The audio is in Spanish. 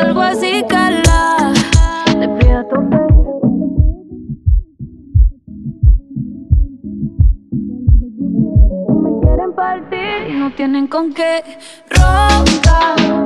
Algo así, cala. Le pido tu No me quieren partir y no tienen con qué roncar,